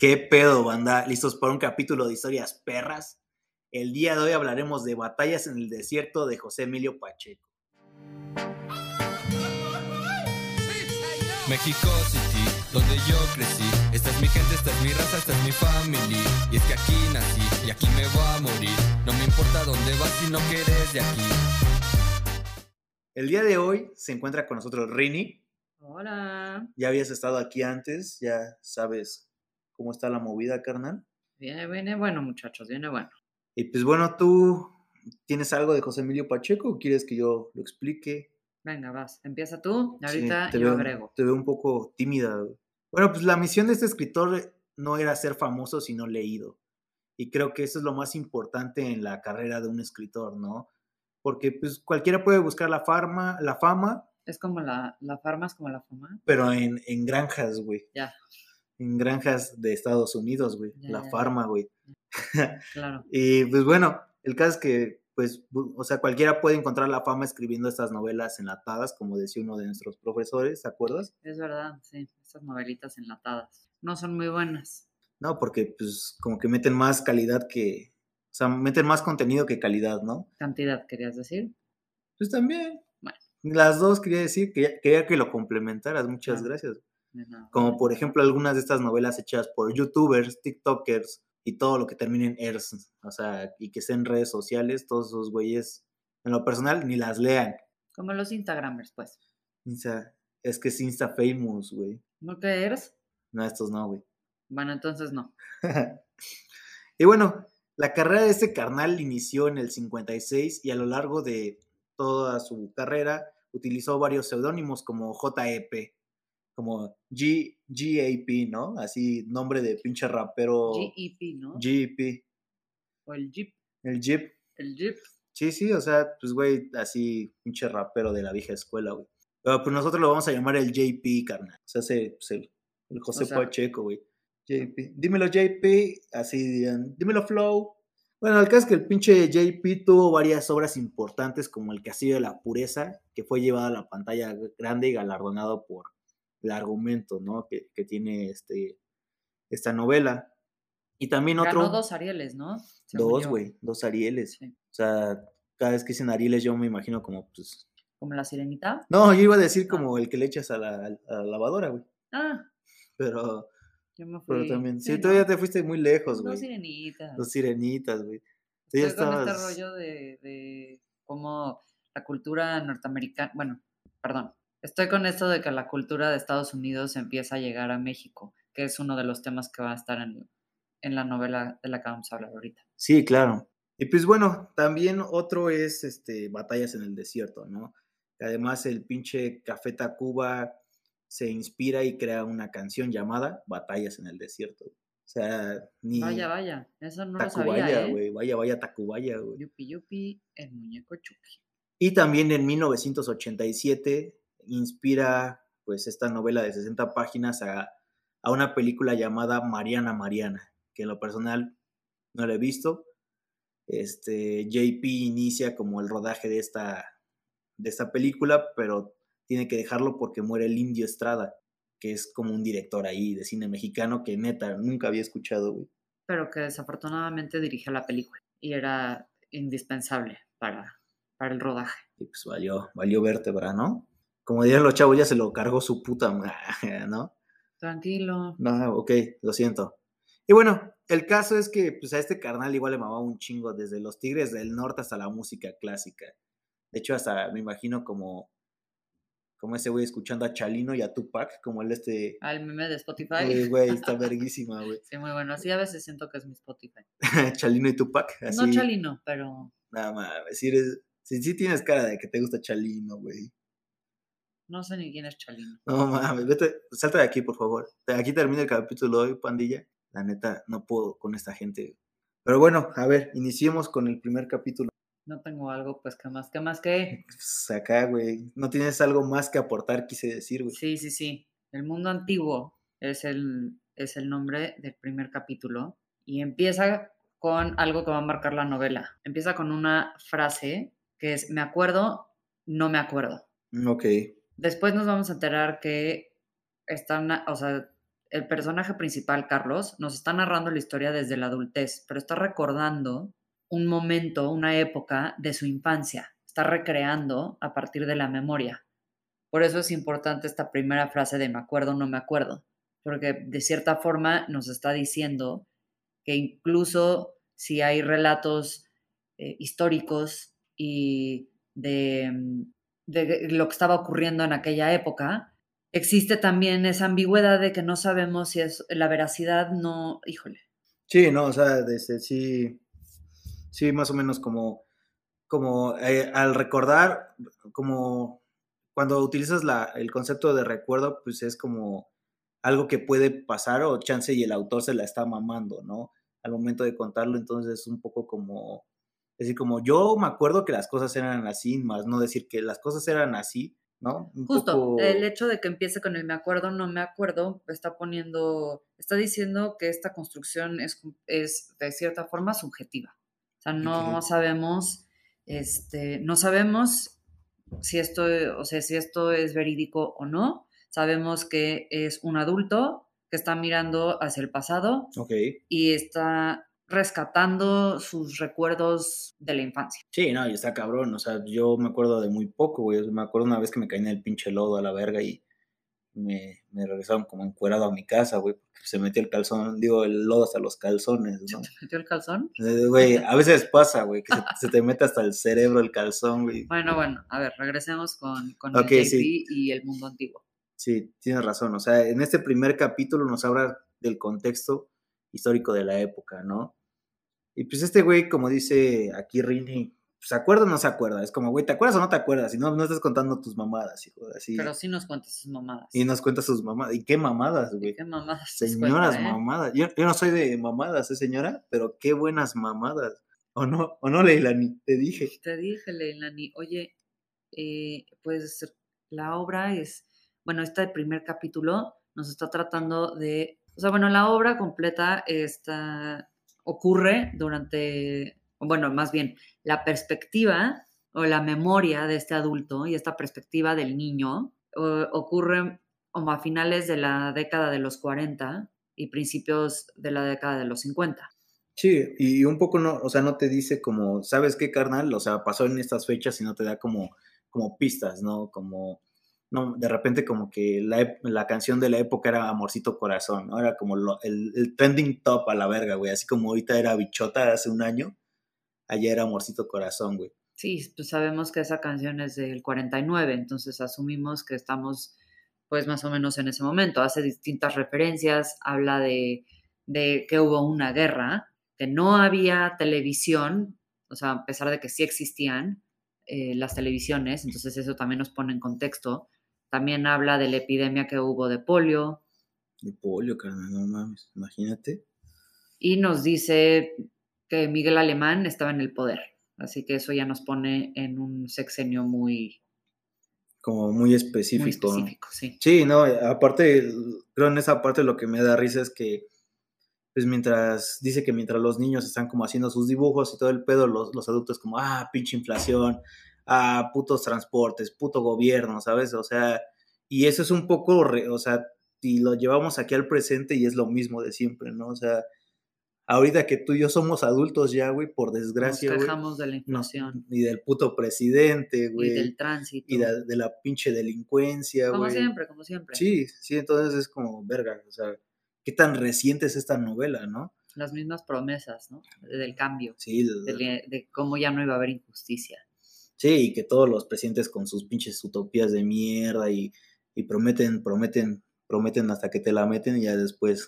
¿Qué pedo, banda? ¿Listos para un capítulo de historias perras? El día de hoy hablaremos de batallas en el desierto de José Emilio Pacheco. México City, donde yo crecí. Esta es mi gente, esta es mi raza, esta es mi familia. Y es que aquí nací y aquí me voy a morir. No me importa dónde vas si no quieres de aquí. El día de hoy se encuentra con nosotros Rini. Hola. Ya habías estado aquí antes, ya sabes cómo está la movida, carnal. Viene, viene bueno, muchachos, viene bueno. Y pues bueno, tú tienes algo de José Emilio Pacheco o quieres que yo lo explique? Venga, vas. Empieza tú y Sí, ahorita te yo veo- agrego. Te veo un poco tímida. Bueno, pues la misión de este escritor no era ser famoso, sino leído. Y creo que eso es lo más importante en la carrera de un escritor, ¿no? Porque pues cualquiera puede buscar la fama, la fama, Es como la, la farma, es como la fama. pero en, en granjas, güey. Ya, En granjas de Estados Unidos, güey. La farma, güey. claro. Y pues bueno, el caso es que, pues, o sea, cualquiera puede encontrar la fama escribiendo estas novelas enlatadas, como decía uno de nuestros profesores, ¿te acuerdas? Es verdad, sí. Estas novelitas enlatadas. No son muy buenas. No, porque pues como que meten más calidad que, o sea, meten más contenido que calidad, ¿no? Cantidad, querías decir. Pues también. Bueno. Las dos quería decir, quería, quería que lo complementaras, muchas gracias. Como por ejemplo algunas de estas novelas hechas por youtubers, tiktokers y todo lo que termine en ers, o sea, y que estén en redes sociales, todos esos güeyes, en lo personal, ni las lean. Como los Instagramers, pues. Insta, es que es Insta Famous, güey. ¿No que eres? No, estos no, güey. Bueno, entonces no. y bueno, la carrera de este carnal inició en el 56 y a lo largo de toda su carrera utilizó varios seudónimos como JEP, como G, GAP, ¿no? Así, nombre de pinche rapero. GEP, ¿no? GEP, o el Jeep. el Jeep. El Jeep. Sí, sí, o sea, pues güey, así, pinche rapero de la vieja escuela, güey. Pero pues nosotros lo vamos a llamar el JP, carnal. O sea, ese, pues, el, el José O sea- Pacheco, güey. JP. Dímelo, JP. Así dirían. Dímelo, Flow. Bueno, el caso es que el pinche JP tuvo varias obras importantes, como El Castillo de la Pureza, que fue llevado a la pantalla grande y galardonado por el argumento, ¿no? Que, que tiene este, esta novela. Y también otro. Ganó dos Arieles, ¿no? Según Dos, güey. Dos Arieles. Sí. O sea, cada vez que dicen Arieles, yo me imagino como, pues. Como la sirenita. No, yo iba a decir Ah. como el que le echas a la, a la lavadora, güey. Ah, Pero, yo me fui. pero también. Sí, ¿no? todavía te fuiste muy lejos, güey. Dos sirenitas. Los sirenitas, güey. Estoy con este estabas- rollo de, de cómo la cultura norteamericana, bueno, perdón, estoy con esto de que la cultura de Estados Unidos empieza a llegar a México, que es uno de los temas que va a estar en, en la novela de la que vamos a hablar ahorita. Sí, claro. Y pues bueno, también otro es este Batallas en el Desierto, ¿no? Además, el pinche Café Tacuba se inspira y crea una canción llamada Batallas en el Desierto. O sea, ni Vaya, vaya, eso no lo sabía, Tacubaya, ¿eh? güey. Vaya, vaya Tacubaya, güey. Yupi, yupi, el muñeco Chucky. Y también en 1987 inspira pues esta novela de 60 páginas a, a una película llamada Mariana Mariana, que en lo personal no la he visto. Este JP inicia como el rodaje de esta, de esta película, pero tiene que dejarlo porque muere el Indio Estrada, que es como un director ahí de cine mexicano que neta nunca había escuchado, güey. Pero que desafortunadamente dirige la película y era indispensable para, para el rodaje. Y pues valió, valió vértebra, ¿no? Como dirían los chavos, ya se lo cargó su puta madre, ¿no? Tranquilo. No, ok, lo siento. Y bueno, el caso es que pues a este carnal igual le mamaba un chingo desde los Tigres del Norte hasta la música clásica. De hecho, hasta me imagino como, como ese güey escuchando a Chalino y a Tupac, como el este... Al meme de Spotify. Güey, güey, está verguísima, güey. Sí, muy bueno. Así a veces siento que es mi Spotify. Chalino y Tupac, así. No Chalino, pero Nada más, si eres... Si tienes cara de que te gusta Chalino, güey. No sé ni quién es Chalino. No mames, vete, salta de aquí, por favor. Aquí termina el capítulo de hoy, pandilla. La neta, no puedo con esta gente. Pero bueno, a ver, iniciemos con el primer capítulo. No tengo algo, pues, que más, que más que. Pues acá, güey. No tienes algo más que aportar, quise decir, güey. Sí, sí, sí. El mundo antiguo es el, es el nombre del primer capítulo. Y empieza con algo que va a marcar la novela. Empieza con una frase que es: Me acuerdo, no me acuerdo. Ok. Después nos vamos a enterar que están, o sea, el personaje principal, Carlos, nos está narrando la historia desde la adultez, pero está recordando un momento, una época de su infancia. Está recreando a partir de la memoria. Por eso es importante esta primera frase de me acuerdo, no me acuerdo, porque de cierta forma nos está diciendo que incluso si hay relatos eh, históricos y de, mm, de lo que estaba ocurriendo en aquella época, existe también esa ambigüedad de que no sabemos si es la veracidad, no, híjole. Sí, no, o sea, desde, sí, sí, más o menos como, como eh, al recordar, como cuando utilizas la, el concepto de recuerdo, pues es como algo que puede pasar o chance y el autor se la está mamando, ¿no? Al momento de contarlo, entonces es un poco como, decir, como yo me acuerdo que las cosas eran así, más no decir que las cosas eran así, ¿no? Un Justo, el hecho de que empiece con el me acuerdo, no me acuerdo, está poniendo, está diciendo que esta construcción es, es de cierta forma subjetiva. O sea, no sabemos, este, no sabemos si esto, o sea, si esto es verídico o no. Sabemos que es un adulto que está mirando hacia el pasado y está rescatando sus recuerdos de la infancia. Sí, no, y está cabrón, o sea, yo me acuerdo de muy poco, güey, me acuerdo una vez que me caí en el pinche lodo a la verga y me, me regresaron como encuerado a mi casa, güey, porque se metió el calzón, digo, el lodo hasta los calzones, ¿no? ¿Se metió el calzón? Güey, a veces pasa, güey, que se, te mete hasta el cerebro el calzón, güey. Bueno, bueno, a ver, regresemos con, con el JP y el mundo antiguo. Sí, tienes razón, o sea, en este primer capítulo nos habla del contexto histórico de la época, ¿no? Y pues este güey, como dice aquí Rini, ¿se acuerda o no se acuerda? Es como, güey, ¿te acuerdas o no te acuerdas? Y no, no estás contando tus mamadas, hijo. Así. Pero sí nos cuentas sus mamadas. Y nos cuentas sus mamadas. ¿Y qué mamadas, güey? ¿Qué mamadas? Señoras ¿eh? mamadas. Yo, yo, no soy de mamadas, ¿eh, señora? Pero qué buenas mamadas. ¿O no? ¿O no, Leilani? Te dije. Te dije, Leilani. Oye, eh, pues la obra es, bueno, este primer capítulo nos está tratando de, o sea, bueno, la obra completa está ocurre durante, bueno, más bien, la perspectiva o la memoria de este adulto y esta perspectiva del niño ocurre como a finales de la década de los 40 y principios de la década de los 50. Sí, y un poco no, o sea, no te dice como, ¿sabes qué, carnal? O sea, pasó en estas fechas y no te da como, como pistas, ¿no? Como, no, de repente como que la, la, canción de la época era Amorcito Corazón, ¿no? Era como el, el, trending top a la verga, güey. Así como ahorita era Bichota hace un año, allá era Amorcito Corazón, güey. Sí, pues sabemos que esa canción es del 49, entonces asumimos que estamos pues más o menos en ese momento. Hace distintas referencias, habla de, de que hubo una guerra, que no había televisión, o sea, a pesar de que sí existían eh, las televisiones, entonces eso también nos pone en contexto también habla de la epidemia que hubo de polio. De polio, carnal, no mames, imagínate. Y nos dice que Miguel Alemán estaba en el poder. Así que eso ya nos pone en un sexenio muy... Como muy específico. Muy específico, sí. Sí, no, aparte, creo en esa parte lo que me da risa es que, pues mientras, dice que mientras los niños están como haciendo sus dibujos y todo el pedo, los, los adultos como, ah, pinche inflación, a putos transportes, puto gobierno, ¿sabes? O sea, y eso es un poco, o sea, y lo llevamos aquí al presente y es lo mismo de siempre, ¿no? O sea, ahorita que tú y yo somos adultos ya, güey, por desgracia, Nos quejamos de la inflación. y del puto presidente, güey. Y del tránsito. Y de, la pinche delincuencia, güey. Como siempre, como siempre. Sí, sí, entonces es como, verga, o sea, qué tan reciente es esta novela, ¿no? Las mismas promesas, ¿no? Del cambio. Sí. de cómo ya no iba a haber injusticia. Sí, y que todos los presidentes con sus pinches utopías de mierda y, prometen, prometen, prometen hasta que te la meten y ya después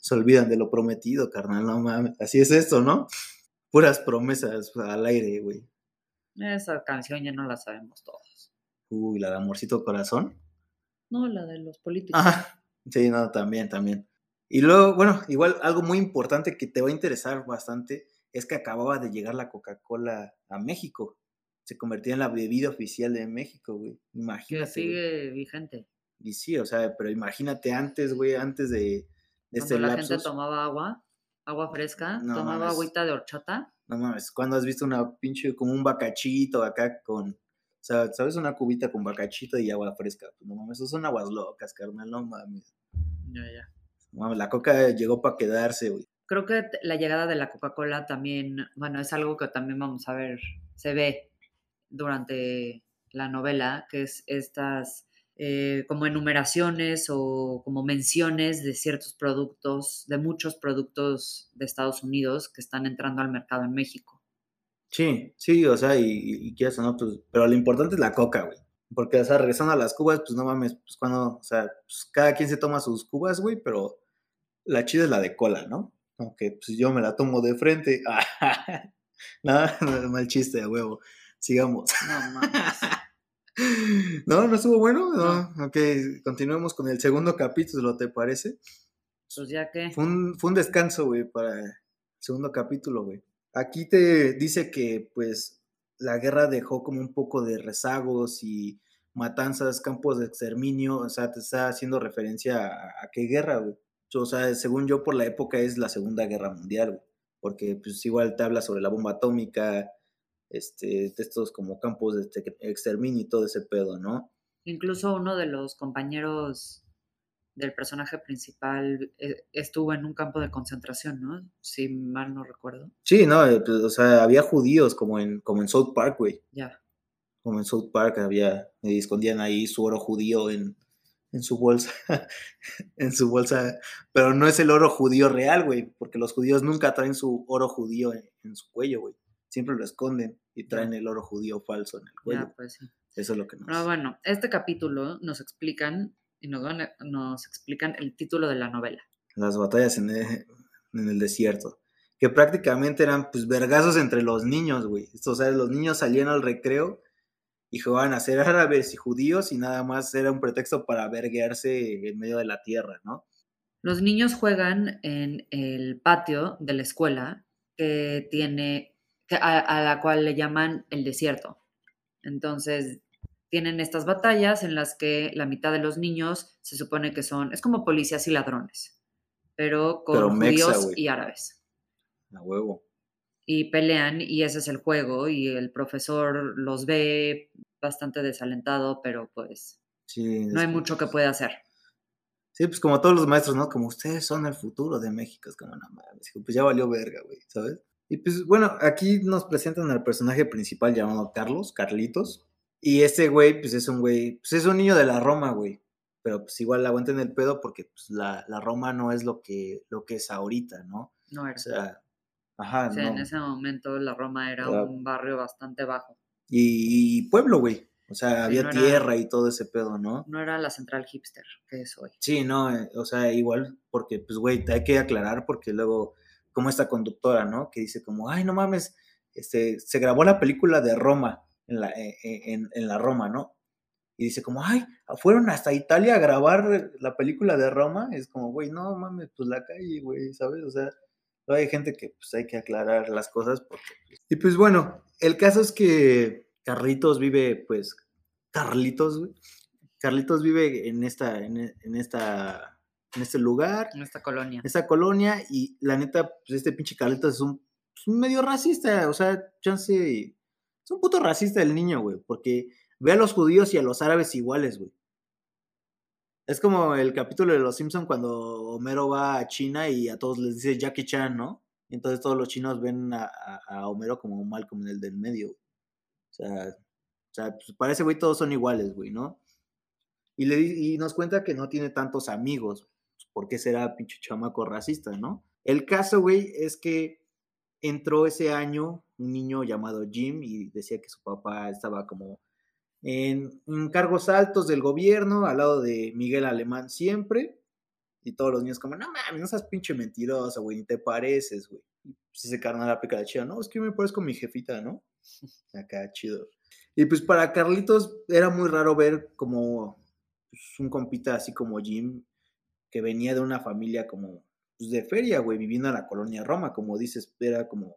se olvidan de lo prometido, carnal, no mames. Así es esto, ¿no? Puras promesas al aire, güey. Esa canción ya no la sabemos todos. Uy, la de Amorcito Corazón. No, la de los políticos. Ah, sí, no, también, también. Y luego, bueno, igual algo muy importante que te va a interesar bastante es que acababa de llegar la Coca-Cola a México se convertía en la bebida oficial de México, güey. Imagínate. Que sigue vigente. Y sí, o sea, pero imagínate antes, güey, antes de, de este la gente tomaba agua, agua fresca, tomaba agüita de horchata. No mames, cuando has visto una pinche, como un bacachito acá con, o sea, ¿sabes? Una cubita con bacachito y agua fresca. Pues no mames, eso son aguas locas, carnal, no mames. Ya, ya. Mames, la coca llegó para quedarse, güey. Creo que la llegada de la Coca-Cola también, bueno, es algo que también vamos a ver, se ve durante la novela, que es estas eh, como enumeraciones o como menciones de ciertos productos, de muchos productos de Estados Unidos que están entrando al mercado en México. Sí, sí, o sea, y, y, quieras o no, pues, pero lo importante es la coca, güey. Porque, o sea, regresando a las cubas, pues no mames, pues cuando, o sea, pues cada quien se toma sus cubas, güey, pero la chida es la de cola, ¿no? Aunque, pues yo me la tomo de frente. Nada, no, mal chiste, a huevo. Sigamos. No mames. No, no estuvo bueno. No. Ok, continuemos con el segundo capítulo, ¿te parece? Pues ya que. Fue un, fue un descanso, güey, para el segundo capítulo, güey. Aquí te dice que, pues, la guerra dejó como un poco de rezagos y matanzas, campos de exterminio, o sea, te está haciendo referencia a, a qué guerra, güey. O sea, según yo, por la época es la Segunda Guerra Mundial, güey. Porque, pues, igual te habla sobre la bomba atómica, este, de estos como campos de este- exterminio y todo ese pedo, ¿no? Incluso uno de los compañeros del personaje principal eh, estuvo en un campo de concentración, ¿no? Si mal no recuerdo. Sí, no, eh, pues, o sea, había judíos como en, como en South Park, güey. Ya. como en South Park había, y escondían ahí su oro judío en, en su bolsa, en su bolsa, pero no es el oro judío real, güey, porque los judíos nunca traen su oro judío en, en su cuello, güey, siempre lo esconden y traen el oro judío falso en el cuello, Ya, pues sí. eso es lo que nos... Pero bueno, este capítulo nos explican y nos, van a- nos explican el título de la novela. Las batallas en el, en el desierto, que prácticamente eran pues vergazos entre los niños, güey, o sea, los niños salían al recreo y jugaban a ser árabes y judíos y nada más era un pretexto para verguearse en medio de la tierra, ¿no? Los niños juegan en el patio de la escuela que tiene, a, a la cual le llaman el desierto. Entonces, tienen estas batallas en las que la mitad de los niños se supone que son, es como policías y ladrones, pero con Pero mexa, judíos y árabes. A huevo. Y pelean y ese es el juego y el profesor los ve bastante desalentado, pero pues Sí, no hay mucho que pueda hacer. Sí, pues como todos los maestros, ¿no? Como ustedes son el futuro de México. Es como, no mames, pues ya valió verga, güey, ¿sabes? Y pues bueno, aquí nos presentan al personaje principal llamado Carlos, Carlitos. Y este güey, pues es un güey, pues es un niño de la Roma, güey. Pero pues igual aguanten el pedo porque pues la, la Roma no es lo que, lo que es ahorita, ¿no? No era. O sea, ajá, O sea, en ese momento la Roma era un barrio bastante bajo. Y, y pueblo, güey. O sea, Sí, había no era- tierra y todo ese pedo, ¿no? No era la central hipster que es hoy. Sí, no, eh, o sea, igual, porque, pues, güey, hay que aclarar porque luego, como esta conductora, ¿no? Que dice como, ay, no mames, este, se grabó la película de Roma, en la, eh, eh, en, la Roma, ¿no? Y dice como, ay, fueron hasta Italia a grabar la película de Roma. Es como, güey, no mames, pues la calle, güey, ¿sabes? O sea, no hay gente que, pues, hay que aclarar las cosas porque... pues, Y pues, bueno, el caso es que Carlitos vive, pues, Carlitos, güey. Carlitos vive en esta, en esta, en este lugar, En esta colonia. en esta colonia, y la neta, pues este pinche Carlitos es un, es un medio racista, o sea, chance, es un puto racista el niño, güey, porque ve a los judíos y a los árabes iguales, güey. Es como el capítulo de Los Simpson cuando Homero va a China y a todos les dice Jackie Chan, ¿no? Y entonces todos los chinos ven a, a- a Homero como mal como el del medio. güey. O sea, o sea, pues para ese güey todos son iguales, güey, ¿no? Y, le, y nos cuenta que no tiene tantos amigos. ¿Por qué será pinche chamaco racista, no? El caso, güey, es que entró ese año un niño llamado Jim y decía que su papá estaba como en, en cargos altos del gobierno, al lado de Miguel Alemán siempre. Y todos los niños como, no mames, no seas pinche mentiroso, güey, ni te pareces, güey. Y pues ese carnal aplica la chida, no, es que yo me parezco a mi jefita, ¿no? Acá, chido. Y pues para Carlitos era muy raro ver como pues, un compita así como Jim, que venía de una familia como pues, de feria, güey, viviendo en la colonia Roma, como dices, era como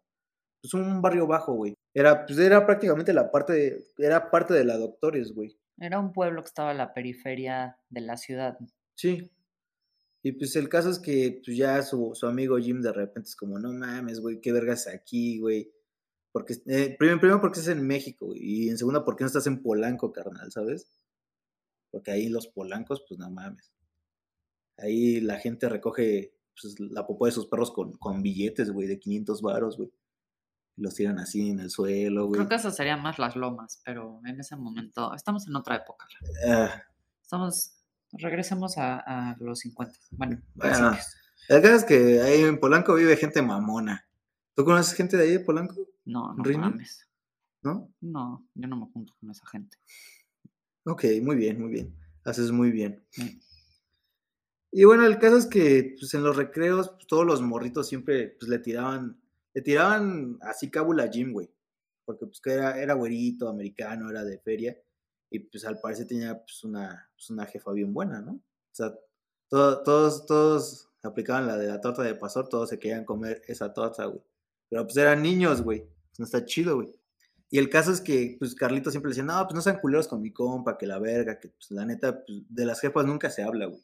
pues un barrio bajo, güey. Era, pues era prácticamente la parte, de- era parte de la Doctores, güey. Era un pueblo que estaba a la periferia de la ciudad. Sí. Y pues el caso es que pues ya su, su amigo Jim de repente es como, no mames, güey, qué vergas aquí, güey. Porque, eh, primero, primero porque estás en México, güey. Y en segunda, porque no estás en Polanco, carnal, ¿sabes? Porque ahí los polancos, pues no mames. Ahí la gente recoge pues, la popó de sus perros con, con billetes, güey, de 500 varos, güey. Y los tiran así en el suelo, güey. Creo que eso serían más las lomas, pero en ese momento estamos en otra época. Ah, Estamos, regresemos a, a los 50. Bueno, Bueno. principios. la verdad es que ahí en Polanco vive gente mamona. ¿Tú conoces gente de ahí de Polanco? no, no mames. ¿No? No, yo no me junto con esa gente. Ok, muy bien, muy bien. Haces muy bien. Sí. Y bueno, el caso es que pues, en los recreos pues, todos los morritos siempre pues, le tiraban, le tiraban así cábula a Jim, güey. Porque pues que era, era güerito, americano, era de feria. Y pues al parecer tenía pues, una, pues, una jefa bien buena, ¿no? O sea, todo- todos, todos aplicaban la de la torta de pastor, todos se querían comer esa torta, güey. Pero pues eran niños, güey. No está chido, güey. Y el caso es que, pues, Carlito siempre decía, no, pues no sean culeros con mi compa, que la verga, que pues la neta, pues, de las jefas nunca se habla, güey.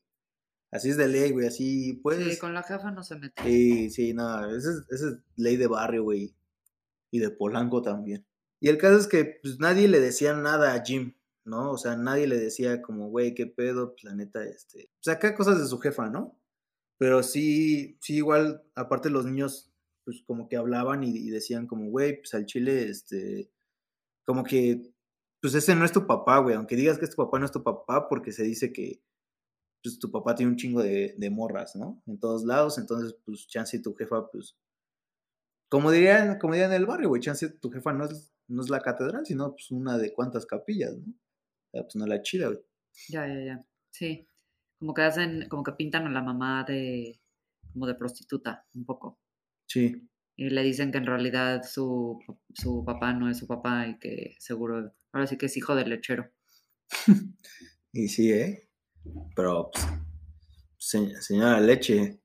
Así es de ley, güey, así, pues. Sí, con la jefa no se mete. Sí, sí, no, esa es, esa es ley de barrio, güey. Y de Polanco también. Y el caso es que, pues, nadie le decía nada a Jim, ¿no? O sea, nadie le decía como, güey, qué pedo, pues, la neta, este... Pues, acá cosas de su jefa, ¿no? Pero sí, sí, igual, aparte los niños, pues, como que hablaban y, y decían como, güey, pues, al chile, este... Como que, pues, ese no es tu papá, güey. Aunque digas que es tu papá, no es tu papá porque se dice que, pues tu papá tiene un chingo de, de morras, ¿no? En todos lados, entonces, pues, chance y tu jefa, pues, como dirían, como dirían en el barrio, güey, chance tu jefa no es, no es la catedral, sino, pues, una de cuantas capillas, ¿no? O sea, pues, no la chida, güey. Ya, ya, ya. Sí. Como que hacen, como que pintan a la mamá de, como de prostituta, un poco. Sí, Y le dicen que en realidad su, su papá no es su papá y que seguro, ahora sí que es hijo del lechero. y sí, ¿eh? Pero, pues, se- señora Leche,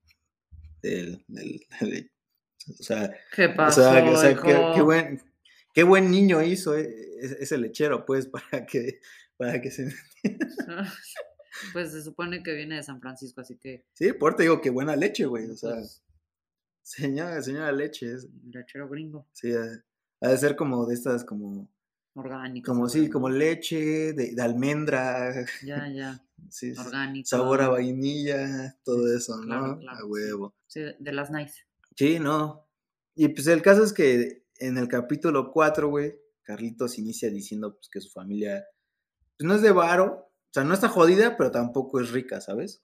del, del, del- o sea, ¿Qué o sea, o sea, qué, buen, qué buen niño hizo eh, ese ese lechero, pues, para que, para que se... Pues se supone que viene de San Francisco, así que Sí, por te digo que buena leche, güey, o sea, pues, señora, señora Leche, es, lechero gringo, sí, ha de ser como de estas, como, orgánico. como sí, como leche, de, de almendra, Ya, ya, sí, orgánico. sabor a vainilla, todo eso, ¿no? Claro, claro, a huevo. Sí, de las nice. Sí, no. Y pues el caso es que en el capítulo 4, güey, Carlitos inicia diciendo pues que su familia pues, no es de varo, o sea, no está jodida, pero tampoco es rica, ¿sabes?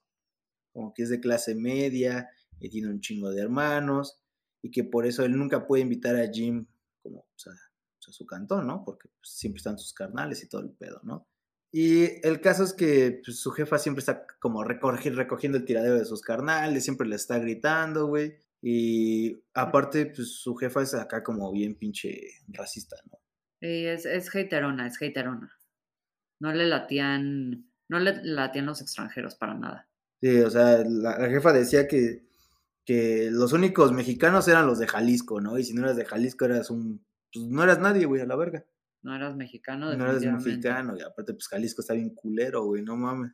Como que es de clase media y tiene un chingo de hermanos y que por eso él nunca puede invitar a Jim como o a su cantón, ¿no? Porque pues, siempre están sus carnales y todo el pedo, ¿no? Y el caso es que pues, su jefa siempre está como recogi- recogiendo el tiradero de sus carnales, siempre le está gritando, güey. Y aparte, pues su jefa es acá como bien pinche racista, ¿no? Y es, es haterona, es haterona. No le latían, no le latían los extranjeros para nada. Sí, o sea, la, la jefa decía que, que los únicos mexicanos eran los de Jalisco, ¿no? Y si no eras de Jalisco eras un... Pues no eras nadie, güey, a la verga. No eras mexicano, No definitivamente. mexicano, y aparte, pues Jalisco está bien culero, güey, no mames.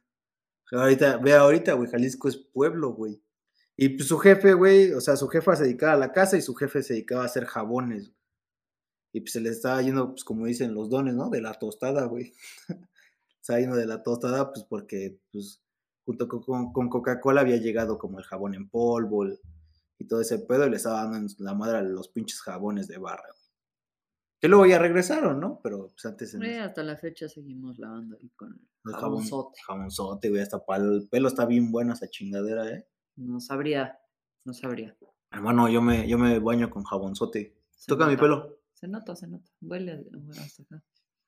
Ahorita, ve ahorita, güey, Jalisco es pueblo, güey. Y pues su jefe, güey, o sea, su jefa se dedicaba a la casa y su jefe se dedicaba a hacer jabones. Y pues se le estaba yendo, pues como dicen los dones, ¿no? De la tostada, güey. estaba yendo de la tostada, pues porque, pues, junto con, con- con Coca-Cola había llegado como el jabón en polvo el- y todo ese pedo, y le estaba dando en la madre a los pinches jabones de barra, güey. Que luego ya regresaron, ¿no? Pero pues antes en hasta la fecha seguimos lavando ahí con el jabonzote. jabonzote, güey, hasta para el pelo está bien buena esa chingadera, ¿eh? No sabría, no sabría. Hermano, yo me, yo me baño con jabonzote. Se Toca mi pelo. Se nota, se nota. Huele hasta acá.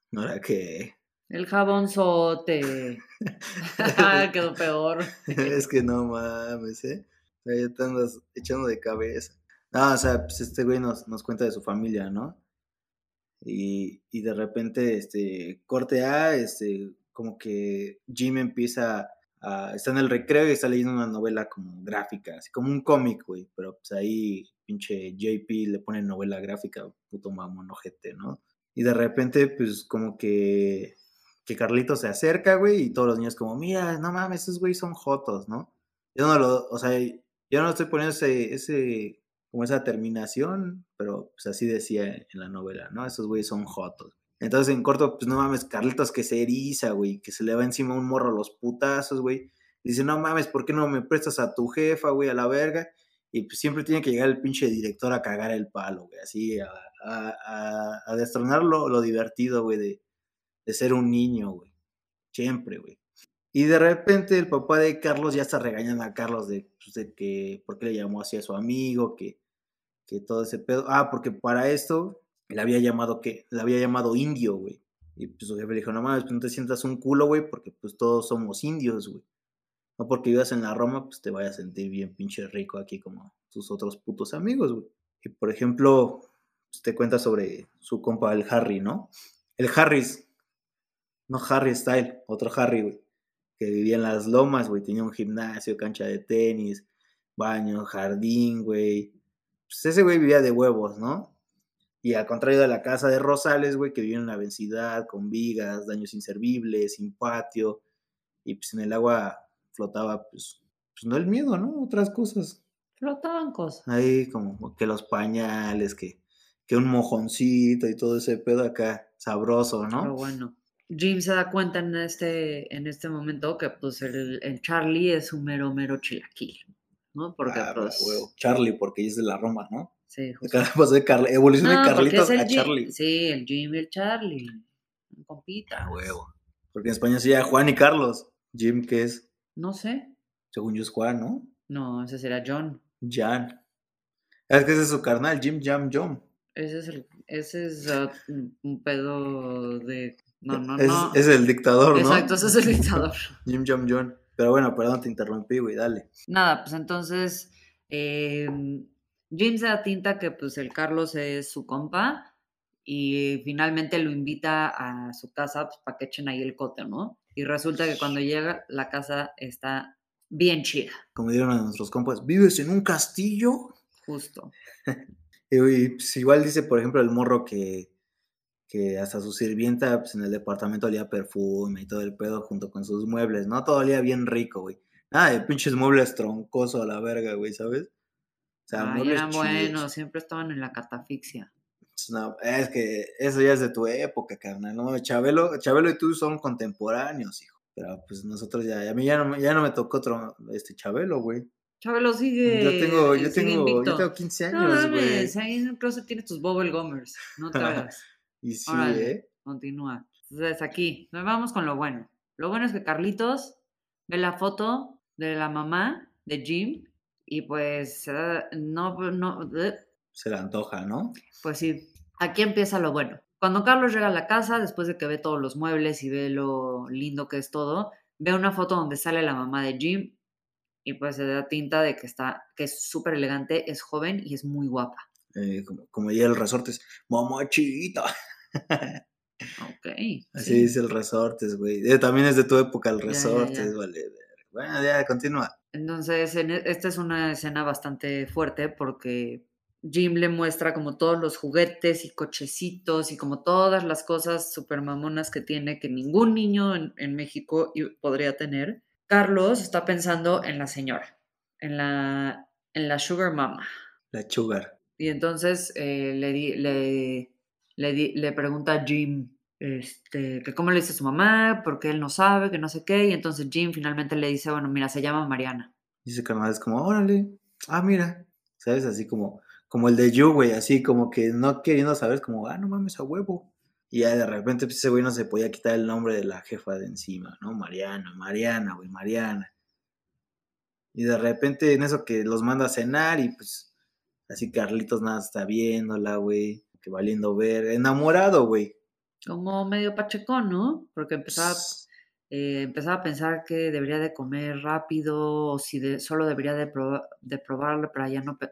No era que. El jabonzote. Quedó peor. es que no mames, ¿eh? Ya te andas echando de cabeza. No, o sea, pues este güey nos, nos cuenta de su familia, ¿no? Y, de repente, este, corte A, este, como que Jim empieza a, está en el recreo y está leyendo una novela como gráfica, así como un cómic, güey, pero pues ahí pinche JP le pone novela gráfica, puto mamón ojete, ¿no? Y de repente, pues como que, que Carlito se acerca, güey, y todos los niños como, mira, no mames, esos güey son jotos, ¿no? Yo no lo, o sea, yo no estoy poniendo ese, ese, como esa terminación, pero pues así decía en la novela, ¿no? Esos güeyes son jotos. Entonces en corto, pues no mames, Carlitos que se eriza, güey, que se le va encima un morro a los putazos, güey, Dice, no mames, ¿por qué no me prestas a tu jefa, güey, a la verga? Y pues siempre tiene que llegar el pinche director a cagar el palo, güey, así, a, a, destronar lo, divertido, güey, de, de ser un niño, güey. Siempre, güey. Y de repente el papá de Carlos ya está regañando a Carlos de, pues, de que, ¿por qué le llamó así a su amigo? Que, que todo ese pedo. Ah, porque para esto le había llamado, que Le había llamado indio, güey. Y pues su jefe le dijo, no mames, pues no te sientas un culo, güey, porque pues todos somos indios, güey. No porque vivas en la Roma, pues te vayas a sentir bien pinche rico aquí como tus otros putos amigos, güey. Y por ejemplo, pues, te cuenta sobre su compa, el Harry, ¿no? El Harris, no Harry Style, otro Harry, güey, que vivía en las lomas, güey, tenía un gimnasio, cancha de tenis, baño, jardín, güey. Pues ese güey vivía de huevos, ¿no? Y al contrario de la casa de Rosales, güey, que vivía en una densidad, con vigas, daños inservibles, sin patio, y pues en el agua flotaba, pues, pues no el miedo, ¿no? Otras cosas. Flotaban cosas. Ahí como que los pañales, que, que un mojoncito y todo ese pedo acá, sabroso, ¿no? Pero bueno. Jim se da cuenta en este, en este momento que pues el, el Charlie es un mero, mero chilaquil, ¿no? Porque Ah, pues... huevo. Charlie, porque es de la Roma, ¿no? Sí, justo. Acá pasó de Carl- evolución de No, Carlitos a Charlie. Sí, el Jim y el Charlie. Un compita. Ah, huevo. Porque en español se llama Juan y Carlos. Jim, que es, No sé. según yo, es Juan, ¿no? No, ese será John. Jan. Es que ese es su carnal, Jim Jam John. Ese es el, ese es uh, un- un pedo de. No, no, es, no. es el dictador, ¿no? Exacto, ese es el dictador. Jim Jam John. Pero bueno, perdón, te interrumpí, güey, dale. Nada, pues entonces. eh, Jim se da tinta que pues el Carlos es su compa. Y finalmente lo invita a su casa pues, para que echen ahí el cote, ¿no? Y resulta que cuando llega, la casa está bien chida, Como dieron a nuestros compas, ¿vives en un castillo? justo. Y, y, pues, igual dice, por ejemplo, el morro que, que hasta su sirvienta pues, en el departamento olía perfume y todo el pedo junto con sus muebles, ¿no? Todo olía bien rico, güey. Nada de pinches muebles troncoso a la verga, güey, ¿sabes? O sea, Ay, eran chidos. buenos, siempre estaban en la catafixia. Pues, no, es que eso ya es de tu época, carnal. No, Chabelo, Chabelo y tú son contemporáneos, hijo. Pero pues nosotros ya, a mí ya no, me- ya no me tocó otro, este Chabelo, güey. Chabelo sigue. Yo tengo, yo tengo, yo tengo 15 No años, güey. mames, ahí en el closet tienes tus Bubble Gummers. No te hagas. Y sí, Órale. ¿eh? Continúa. Entonces aquí, nos vamos con lo bueno. Lo bueno es que Carlitos ve la foto de la mamá de Jim y pues se da- no, no, eh, Se le antoja, ¿no? pues sí, aquí empieza lo bueno. Cuando Carlos llega a la casa, después de que ve todos los muebles y ve lo lindo que es todo, ve una foto donde sale la mamá de Jim y pues se da tinta de que está, que es súper elegante, es joven y es muy guapa. Eh, como, como diría el resortes, mamachita. Ok. Así sí. dice el resortes, güey. Eh, también es de tu época el Ya, ya, resortes, ya. vale. Bueno, ya, continúa. Entonces, en e- esta es una escena bastante fuerte porque Jim le muestra como todos los juguetes y cochecitos y como todas las cosas super mamonas que tiene que ningún niño en, en México podría tener. Carlos está pensando en la señora, en la, en la Sugar Mama. La sugar. Y entonces eh, le, di- le, le, di- le pregunta a Jim este, que cómo le dice a su mamá, porque él no sabe, que no sé qué. Y entonces Jim finalmente le dice, bueno, mira, se llama Mariana. Dice carnal, es como, órale. Ah, mira. ¿Sabes? Así como, como el de You, güey. Así como que no queriendo saber, como, ah, no mames, a huevo. Y ya de repente pues, ese güey no se podía quitar el nombre de la jefa de encima, ¿no? Mariana, Mariana, güey, Mariana. Y de repente en eso que los manda a cenar y pues así Carlitos nada está viéndola, güey. Que valiendo ver. Enamorado, güey. Como medio pachecón, ¿no? Porque empezaba, eh, empezaba a pensar que debería de comer rápido o si de- solo debería de, proba- de probarlo, pero ya no, pe-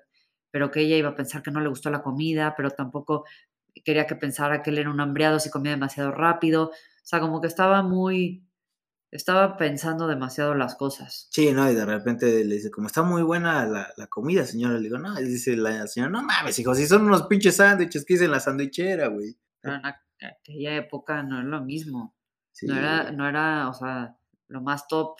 pero que ella iba a pensar que no le gustó la comida, pero tampoco quería que pensara que él era un hambriado si comía demasiado rápido. O sea, como que estaba muy, estaba pensando demasiado las cosas. Sí, ¿no? Y de repente le dice, como está muy buena la, la comida, señora. Le digo, no, y dice la señora, no mames, hijo, si son unos pinches sándwiches que hice en la sandwichera, güey. Pero en aqu- aquella época no es lo mismo. Sí, No era, no era, o sea, lo más top.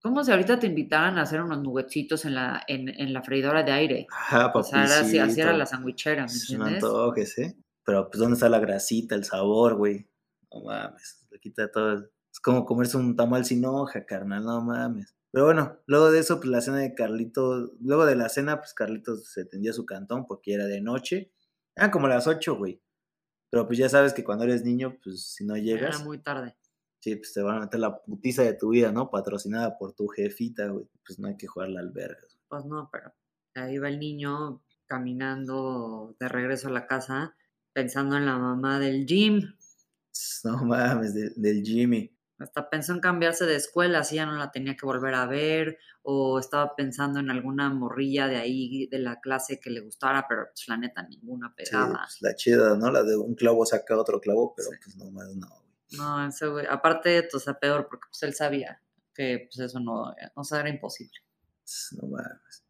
Como si ahorita te invitaran a hacer unos nuggetitos en la, en, en la freidora de aire. Ajá, O sea, era así, así era la sandwichera, ¿me un entiendes? ¿eh? Pero pues, ¿dónde está la grasita, el sabor, güey? No mames, le quita todo. Es como comerse un tamal sin hoja, carnal, no mames. Pero bueno, luego de eso, pues la cena de Carlitos, luego de la cena, pues Carlitos se tendía su cantón porque era de noche. Eran como las 8, güey. Pero pues ya sabes que cuando eres niño, pues si no llegas. Era muy tarde. Sí, pues te van a meter la putiza de tu vida, ¿no? Patrocinada por tu jefita, güey. Pues no hay que jugar la alberga. Pues no, pero ahí va el niño caminando de regreso a la casa pensando en la mamá del Jim. No mames, del Jimmy. Hasta pensó en cambiarse de escuela, así ya no la tenía que volver a ver, o estaba pensando en alguna morrilla de ahí, de la clase que le gustara, pero pues la neta ninguna pegaba. Sí, pues, la chida, ¿no? La de un clavo saca otro clavo, pero pues nomás no. No, ese güey, aparte, o sea, peor, porque pues él sabía que pues eso no, o sea, era imposible. No mames.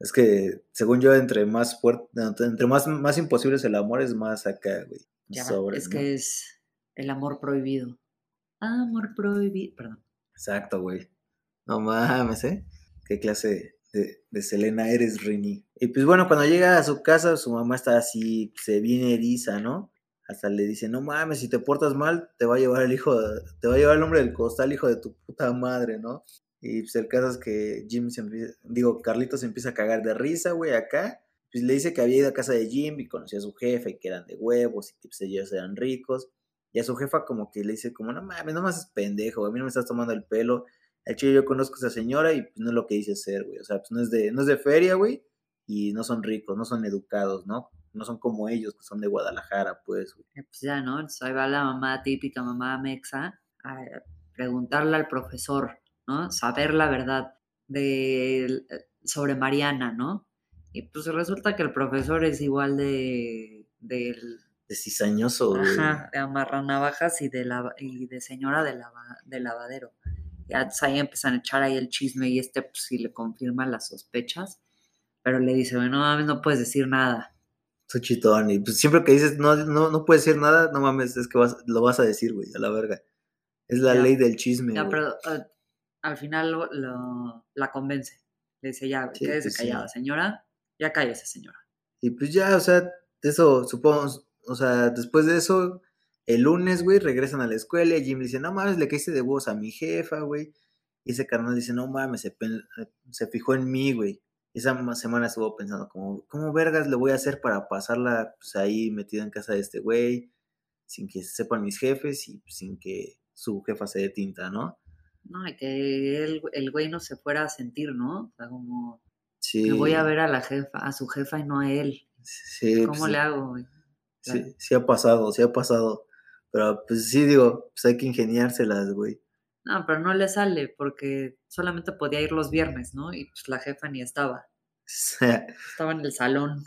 Es que, según yo, entre más fuerte, entre más, más imposible es el amor, es más acá, güey. Ya, es que es el amor prohibido. Amor prohibido, perdón. Exacto, güey. No mames, ¿eh? ¿Qué clase de, Selena eres, Rini? Y pues bueno, cuando llega a su casa, su mamá está así, se viene eriza, ¿no? Hasta le dice, no mames, si te portas mal, te va a llevar el hijo, te va a llevar el hombre del costal, hijo de tu puta madre, ¿no? Y pues el caso es que Jim se empieza, digo, Carlitos se empieza a cagar de risa, güey, acá. Pues le dice que había ido a casa de Jim y conocía a su jefe que eran de huevos y que pues, ellos eran ricos. Y a su jefa como que le dice como, no mames, no más es pendejo, a mí no me estás tomando el pelo. El chido yo conozco a esa señora y pues no es lo que dice ser, güey. O sea, pues no es de, no es de feria, güey. Y no son ricos, no son educados, ¿no? No son como ellos, que son de Guadalajara, pues, güey. Pues ya, ¿no? Entonces ahí va la mamá típica, mamá mexa, a preguntarle al profesor, ¿no? Saber la verdad de, sobre Mariana, ¿no? Y pues resulta que el profesor es igual de, de cizañoso. Ajá, de amarranavajas y de, la, y de señora de, de lavadero. Ya ahí empiezan a echar ahí el chisme y este pues sí le confirma las sospechas, pero le dice, bueno, no mames, no puedes decir nada. Su chitón, y pues siempre que dices, no, no, no puedes decir nada, no mames, es que vas, lo vas a decir, güey, a la verga. Es la ley del chisme. Ya, pero uh, al final lo, la convence. Le dice, ya, quédese pues callada, señora, ya cállese, señora. Y pues ya, o sea, eso supongo, o sea, después de eso, el lunes, güey, regresan a la escuela y Jim dice, no mames, le caíste de voz a mi jefa, güey. Y ese carnal dice, no mames, se, se fijó en mí, güey. Esa semana estuvo pensando, como, ¿cómo vergas le voy a hacer para pasarla pues, ahí metida en casa de este güey? Sin que sepan mis jefes y sin que su jefa se dé tinta, ¿no? No, y que el, el güey no se fuera a sentir, ¿no? O sea, como, sí. voy a ver a la jefa, a su jefa y no a él. Sí, ¿Cómo pues le hago, güey? Sí, sí ha pasado, sí ha pasado. Pero pues sí, digo, pues hay que ingeniárselas, güey. No, pero no le sale porque solamente podía ir los viernes, ¿no? Y pues la jefa ni estaba. estaba en el salón.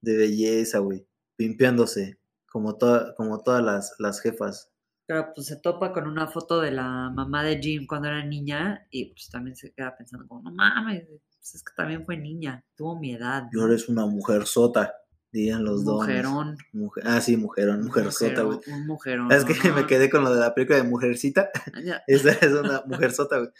De belleza, güey. Pimpeándose, como, toda, como todas las, las jefas. Pero pues se topa con una foto de la mamá de Jim cuando era niña y pues también se queda pensando como, no mames, pues es que también fue niña, tuvo mi edad. Y ahora es una mujer sota digan los dos. Mujerón. ah, sí, mujerón, mujerzota, güey. Un mujerón. Es que me quedé con lo de la película de Mujercita. Ah, Esta es una mujerzota, güey.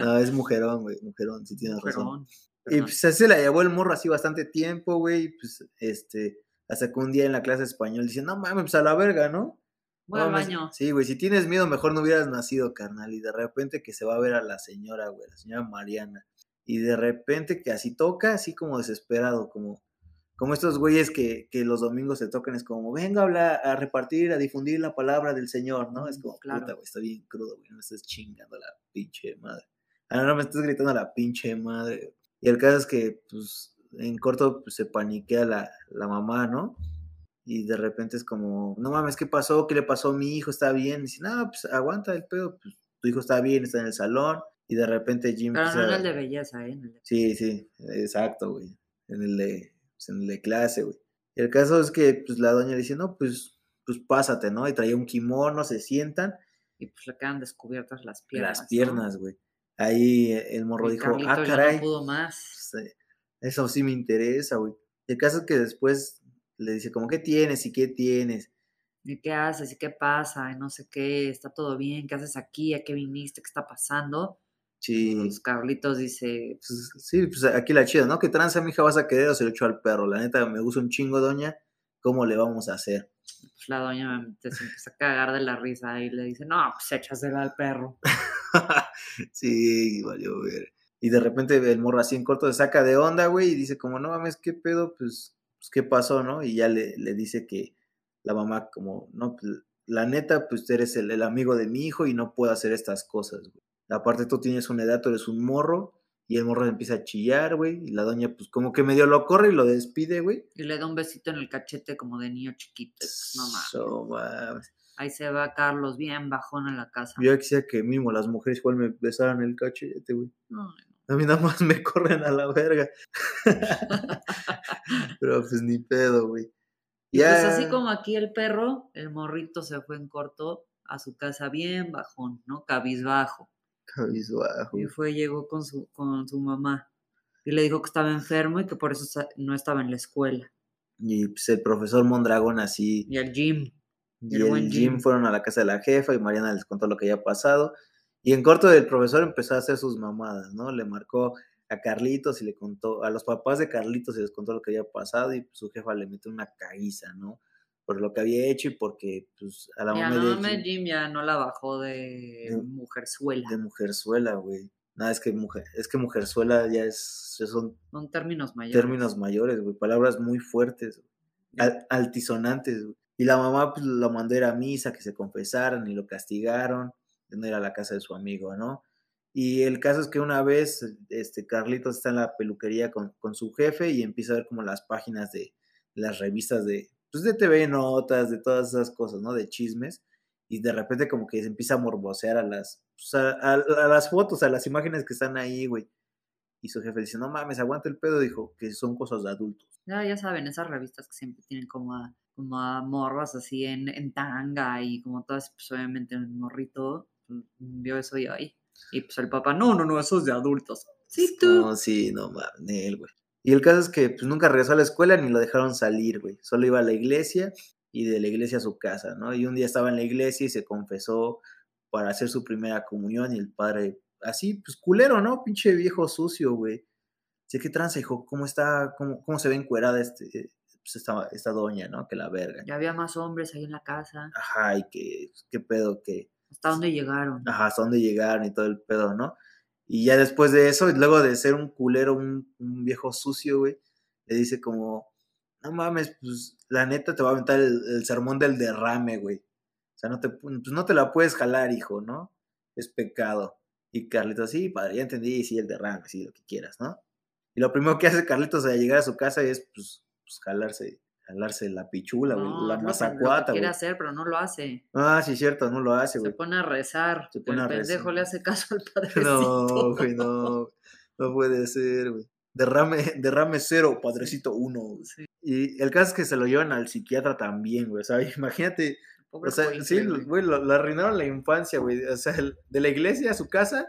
No, es mujerón, güey, mujerón, sí tienes razón. Y pues así se la llevó el morro así bastante tiempo, güey. Pues este, hasta que un día en la clase de español dice, no mames, pues a la verga, ¿no? Voy al baño. Sí, güey, si tienes miedo, mejor no hubieras nacido, carnal. Y de repente que se va a ver a la señora, güey, la señora Mariana. Y de repente que así toca, así como desesperado, como, como estos güeyes que, que, los domingos se tocan, es como, venga a hablar, a repartir, a difundir la palabra del Señor, ¿no? Es como, claro. puta, güey, está bien crudo, güey, no me estés chingando la pinche madre. Ah, no, no me estás gritando la pinche madre. Y el caso es que, pues, en corto pues, se paniquea la, la mamá, ¿no? Y de repente es como, no mames, ¿qué pasó? ¿Qué le pasó a mi hijo? ¿Está bien? Y dice, no, pues aguanta el pedo, pues tu hijo está bien, está en el salón. Y de repente Jim... Pero no en el de belleza, ¿eh? Sí, sí, exacto, güey. En el de pues, en la clase, güey. El caso es que, pues, la doña le dice, no, pues, pues pásate, ¿no? Y traía un kimono, se sientan. Y pues le quedan descubiertas las piernas. Las piernas, güey. Ahí el morro dijo, ah, caray. no pudo más. Pues, eso sí me interesa, güey. El caso es que después le dice, como, ¿qué tienes y qué tienes? ¿Y qué haces? ¿Y qué pasa? Y no sé qué, ¿está todo bien? ¿Qué haces aquí? ¿A qué viniste? ¿Qué está pasando? Sí. Pues Carlitos dice. Pues, sí, pues aquí la chida, ¿no? ¿Qué tranza, mija, vas a querer o se lo echo al perro? La neta, me gusta un chingo, doña. ¿Cómo le vamos a hacer? Pues la doña se empieza a cagar de la risa y le dice, no, pues échasela al perro. sí, valió ver. Y de repente el morro así en corto se saca de onda, güey, y dice como, no mames, ¿qué pedo? Pues, pues ¿qué pasó, no? Y ya le, le dice que la mamá como, no, pues, la neta, pues eres el, el, amigo de mi hijo y no puedo hacer estas cosas, güey. Aparte tú tienes una edad, tú eres un morro, y el morro empieza a chillar, güey, y la doña pues como que medio lo corre y lo despide, güey. Y le da un besito en el cachete como de niño chiquito. Pues, no mames. So. Ahí se va Carlos bien bajón en la casa. Yo quisiera que mismo las mujeres igual me besaran el cachete, güey. No, no. A mí nada más me corren a la verga. Pero pues ni pedo, güey. Y Pues así como aquí el perro, el morrito se fue en corto a su casa bien bajón, ¿no? Cabizbajo. Cabizbajo. Y fue, llegó con su, con su mamá. Y le dijo que estaba enfermo y que por eso no estaba en la escuela. Y pues el profesor Mondragón así. Y el Jim. Y el, Jim fueron a la casa de la jefa y Mariana les contó lo que había pasado. Y en corto el profesor empezó a hacer sus mamadas, ¿no? Le marcó a Carlitos y le contó, a los papás de Carlitos y les contó lo que había pasado y su jefa le metió una caíza, ¿no? Por lo que había hecho y porque, pues, a la Ya mamá no, de me- Jim ya no la bajó de De- mujerzuela. de mujerzuela, güey. Nada, es que mujer, es que mujerzuela ya es, son Son términos mayores. términos mayores, güey, palabras muy fuertes, al- altisonantes, güey. Y la mamá pues, lo mandó a ir a misa, que se confesaran y lo castigaron, de no ir a la casa de su amigo, ¿no? Y el caso es que una vez, este, Carlitos está en la peluquería con, con su jefe y empieza a ver como las páginas de las revistas de, pues de TV Notas, de todas esas cosas, ¿no? De chismes. Y de repente como que se empieza a morbosear a las, pues, a, a- a las fotos, a las imágenes que están ahí, güey. Y su jefe dice, no mames, aguanta el pedo, dijo, que son cosas de adultos. Ya, ya saben, esas revistas que siempre tienen como a, como a morras así en, en tanga y como todas, pues obviamente el morrito mm, vio eso y ahí. Y pues el papá, no, no, no, eso es de adultos. Sí, tú. No, sí, no mames, él, güey. Y el caso es que pues nunca regresó a la escuela ni lo dejaron salir, güey. Solo iba a la iglesia y de la iglesia a su casa, ¿no? Y un día estaba en la iglesia y se confesó para hacer su primera comunión y el padre, así, pues culero, ¿no? Pinche viejo sucio, güey. Sé qué tranza, hijo, ¿cómo está, cómo, cómo se ve encuerada este, pues esta, esta doña, ¿no? Que la verga. Ya había más hombres ahí en la casa. Ajá, y que, pues, qué pedo, que, ¿Hasta dónde llegaron? ajá, hasta dónde llegaron y todo el pedo, ¿no? Y ya después de eso, luego de ser un culero, un, un viejo sucio, güey, le dice como, no mames, pues la neta te va a aventar el, el sermón del derrame, güey. O sea, no te, pues, no te la puedes jalar, hijo, ¿no? Es pecado. Y Carlitos, sí, padre, ya entendí, sí, el derrame, sí, lo que quieras, ¿no? Y lo primero que hace Carlitos al llegar a su casa es, pues, pues jalarse, jalarse la pichula, güey, No, la mazacuata, que quiere güey. hacer, pero no lo hace. Ah, sí, cierto, no lo hace, Se güey. pone a rezar. Se pone el a pendejo le hace caso al padrecito. No, güey, no. No puede ser, güey. Derrame, derrame cero, padrecito uno. güey. Sí, Y el caso es que se lo llevan al psiquiatra también, güey. O sea, imagínate. pobre O sea, güey, sí, güey. güey, lo, lo arruinaron la infancia, güey. O sea, el- de la iglesia a su casa.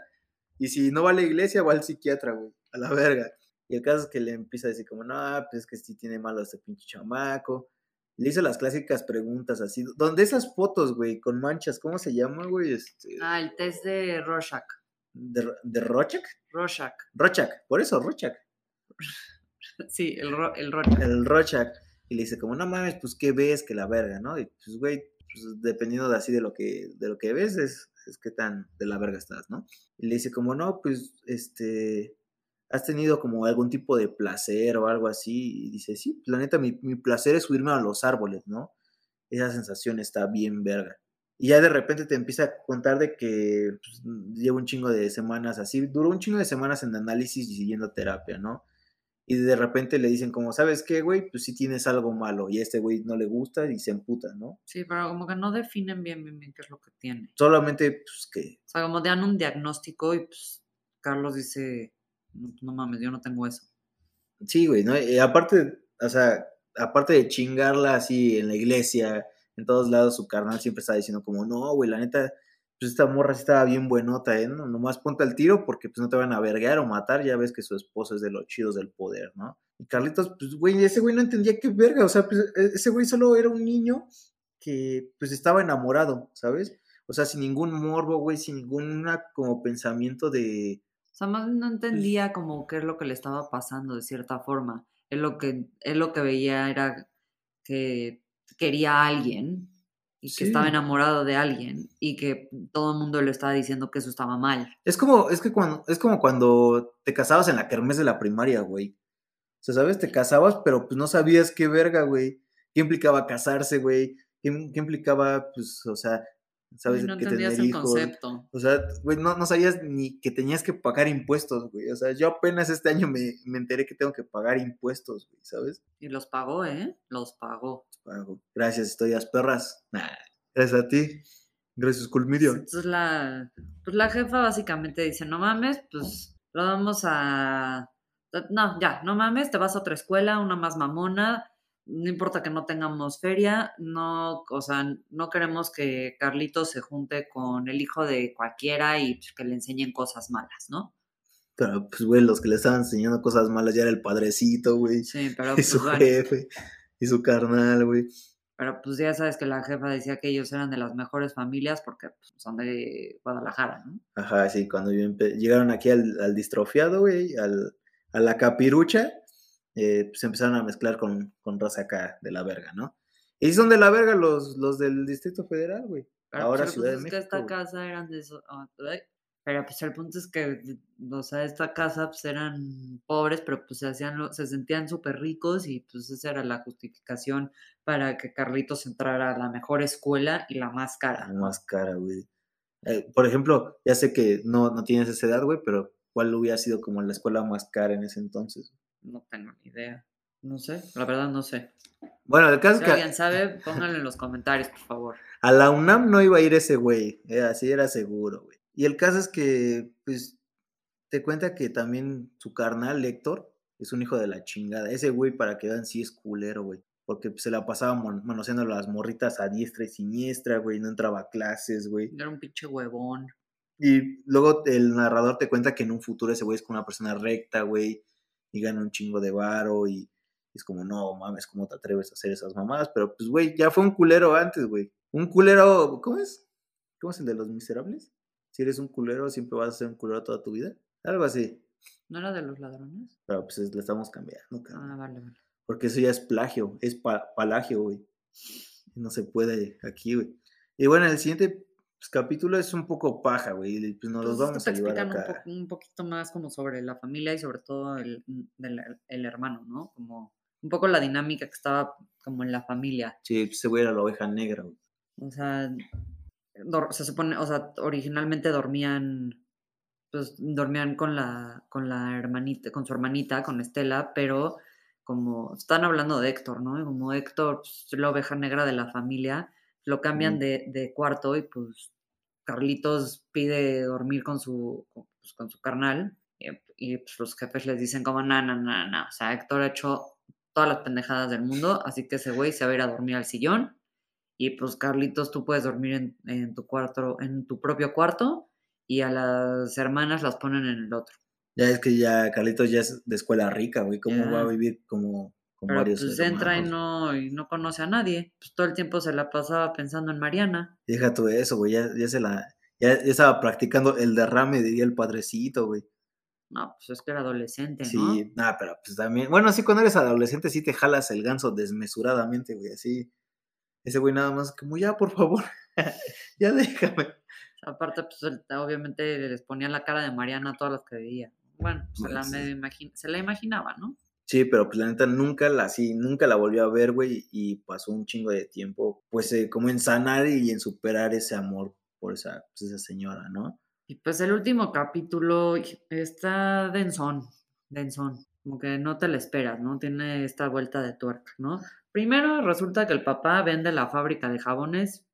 Y si no va a la iglesia, va al psiquiatra, güey. A la verga. Y el caso es que le empieza a decir como, no, pues es que sí tiene malo este pinche chamaco. Le hizo las clásicas preguntas así. ¿Dónde esas fotos, güey? Con manchas, ¿cómo se llama, güey? Este, Ah, el test de Rorschach. ¿De, de Rorschach? Rorschach. Rorschach, por eso, Rorschach. Sí, el, ro el Rorschach. el Rorschach y le dice como, no mames, pues qué ves que la verga, ¿no? Y pues, güey, pues, dependiendo de así de lo que, de lo que ves, es, es qué tan de la verga estás, ¿no? Y le dice como, no, pues, este, has tenido como algún tipo de placer o algo así. Y dice, sí, la neta, mi, mi placer es subirme a los árboles, ¿no? Esa sensación está bien verga. Y ya de repente te empieza a contar de que pues, lleva un chingo de semanas así, duró un chingo de semanas en análisis y siguiendo terapia, ¿no? Y de repente le dicen como, ¿sabes qué, güey? Pues sí tienes algo malo y a este güey no le gusta y se emputa, ¿no? Sí, pero como que no definen bien, bien, bien qué es lo que tiene. Solamente, pues que, O sea, como dan un diagnóstico y pues Carlos dice, no, no mames, yo no tengo eso. sí, güey, ¿no? Y aparte, o sea, aparte de chingarla así en la iglesia, en todos lados, su carnal siempre está diciendo como, no, güey, la neta, pues esta morra sí estaba bien buenota, ¿eh? No, nomás ponte al tiro porque pues no te van a vergar o matar, ya ves que su esposo es de los chidos del poder, ¿no? Y Carlitos, pues, güey, ese güey no entendía qué verga, o sea, pues, e- ese güey solo era un niño que, pues, estaba enamorado, ¿sabes? O sea, sin ningún morbo, güey, sin ninguna como pensamiento de... O sea, más no entendía como qué es lo que le estaba pasando de cierta forma. Él lo que, él lo que veía era que quería a alguien y que estaba enamorado de alguien y que todo el mundo le estaba diciendo que eso estaba mal. Es como, es que cuando, es como cuando te casabas en la kermés de la primaria, güey. O sea, ¿sabes? Te casabas, pero pues no sabías qué verga, güey. ¿Qué implicaba casarse, güey? ¿Qué, qué implicaba, pues, o sea, ¿sabes? No que entendías el hijos. concepto. O sea, güey, no, no sabías ni que tenías que pagar impuestos, güey. O sea, yo apenas este año me, me enteré que tengo que pagar impuestos, güey, ¿sabes? Y los pagó, ¿eh? Los pagó. Pago. Gracias, estoy a perras. Nah, gracias a ti. Gracias, Culmidio. Entonces la, pues la jefa básicamente dice, no mames, pues lo vamos a... No, ya, no mames, te vas a otra escuela, una más mamona, no importa que no tengamos feria, no, o sea, no queremos que Carlitos se junte con el hijo de cualquiera y que le enseñen cosas malas, ¿no? Pero, pues, güey, los que le estaban enseñando cosas malas ya era el padrecito, güey. Sí, pero Y pues, su bueno, jefe. Y su carnal, güey. pero pues ya sabes que la jefa decía que ellos eran de las mejores familias porque pues, son de Guadalajara, ¿no? Ajá, sí, cuando yo llegaron aquí al, al distrofiado, güey, al, a la capirucha, eh, pues empezaron a mezclar con, con raza acá de la verga, ¿no? Y son de la verga los, los del Distrito Federal, güey. Pero, Ahora pues, Ciudad de punto es que México. esta güey. casa eran de eso. ah, Pero pues el punto es que, o sea, esta casa pues eran pobres, pero pues se hacían, lo- se sentían súper ricos y pues esa era la justificación para que Carlitos entrara a la mejor escuela y la más cara. La más cara, güey. Eh, por ejemplo, ya sé que no, no tienes esa edad, güey, pero ¿cuál hubiera sido como la escuela más cara en ese entonces? No tengo ni idea. No sé, la verdad no sé. Bueno, el caso Si es que alguien sabe, pónganlo en los comentarios, por favor. a la UNAM no iba a ir ese güey, eh, así era seguro, güey. Y el caso es que, pues, te cuenta que también su carnal, Héctor, es un hijo de la chingada. Ese güey, para que vean, sí es culero, güey. Porque se la pasaba manoseando las morritas a diestra y siniestra, güey. No entraba a clases, güey. Era un pinche huevón. Y luego el narrador te cuenta que en un futuro ese güey es como una persona recta, güey. Y gana un chingo de varo. Y es como, no mames, ¿cómo te atreves a hacer esas mamadas? Pero pues, güey, ya fue un culero antes, güey. Un culero, ¿cómo es? ¿Cómo es el de los miserables? Si eres un culero, siempre vas a ser un culero toda tu vida. Algo así. ¿No era de los ladrones? Pero pues es- le estamos cambiando, cabrón. Ah, vale, vale. Porque eso ya es plagio, es pa- palagio, güey. No se puede aquí, güey. Y bueno, el siguiente pues, capítulo es un poco paja, güey. Pues nos los vamos a llevar acá. un, po- un poquito más como sobre la familia y sobre todo el, del- el hermano, ¿no? Como un poco la dinámica que estaba como en la familia. Sí, pues, ese güey era la oveja negra, güey. O sea, se supone, o sea, originalmente dormían, pues dormían con la, con la hermanita, con su hermanita, con Estela, pero como están hablando de Héctor, ¿no? Y como Héctor, pues, la oveja negra de la familia, lo cambian de, de cuarto y pues Carlitos pide dormir con su, pues, con su carnal y, y, pues los jefes les dicen como, no, no, no, no, o sea, Héctor ha hecho todas las pendejadas del mundo, así que ese güey se va a ir a dormir al sillón y pues Carlitos, tú puedes dormir en, en tu cuarto, en tu propio cuarto y a las hermanas las ponen en el otro. Ya es que ya Carlitos ya es de escuela rica, güey. ¿Cómo va a vivir como con Pero varios pues entra y no, y no conoce a nadie. Pues todo el tiempo se la pasaba pensando en Mariana. Deja tú eso, güey. Ya, ya se la. Ya, ya estaba practicando el derrame, diría el padrecito, güey. No, pues es que era adolescente, ¿no? Sí, nada, pero pues también. Bueno, sí, cuando eres adolescente sí te jalas el ganso desmesuradamente, güey. Así. Ese güey nada más, como ya, por favor. ya déjame. Aparte, pues obviamente les ponía la cara de Mariana a todas las que veía. Bueno, se, la sí. medio imagi- se la imaginaba, ¿no? Sí, pero pues la neta nunca la, sí, nunca la volvió a ver, güey, y pasó un chingo de tiempo, pues eh, como en sanar y en superar ese amor por esa, pues, esa señora, ¿no? Y pues el último capítulo está densón, densón, como que no te lo esperas, ¿no? Tiene esta vuelta de tuerca, ¿no? Primero resulta que el papá vende la fábrica de jabones,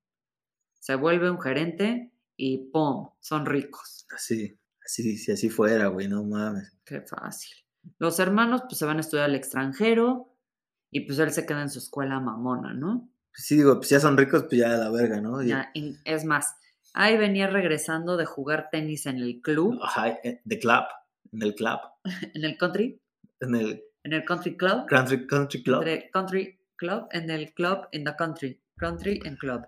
se vuelve un gerente y ¡pum! Son ricos. Así, así, si así fuera, güey, no mames. Qué fácil. Los hermanos pues se van a estudiar al extranjero y pues él se queda en su escuela mamona, ¿no? Pues sí, digo, pues ya son ricos, pues ya a la verga, ¿no? Ya, y es más, ahí venía regresando de jugar tenis en el club, Ajá, eh, the club, en el club, en el country, en el en el country club. country, country club. entre country club en el club in the country, country and club.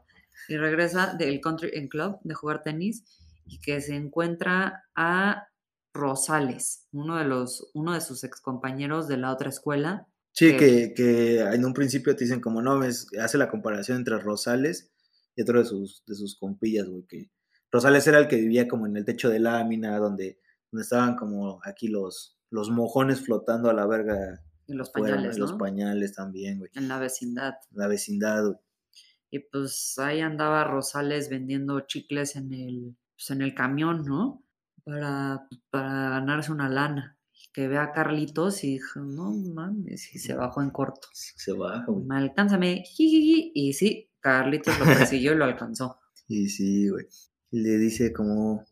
Y regresa del country and club de jugar tenis y que se encuentra a Rosales, uno de los uno de sus excompañeros de la otra escuela. Sí, que- que, que en un principio te dicen como, no, es, hace la comparación entre Rosales y otro de sus, de sus compillas, güey, que Rosales era el que vivía como en el techo de lámina, donde, donde estaban como aquí los, los mojones flotando a la verga. Y los pañales, los pañales también, güey. En la vecindad. La vecindad, güey. Y pues ahí andaba Rosales vendiendo chicles en el, pues, en el camión, ¿no? Para, para ganarse una lana. Que ve a Carlitos y dijo, no mames, y se bajó en corto. Se baja, güey. Me alcánzame. Y sí, Carlitos lo persiguió y lo alcanzó. Y sí, güey. Y le dice como,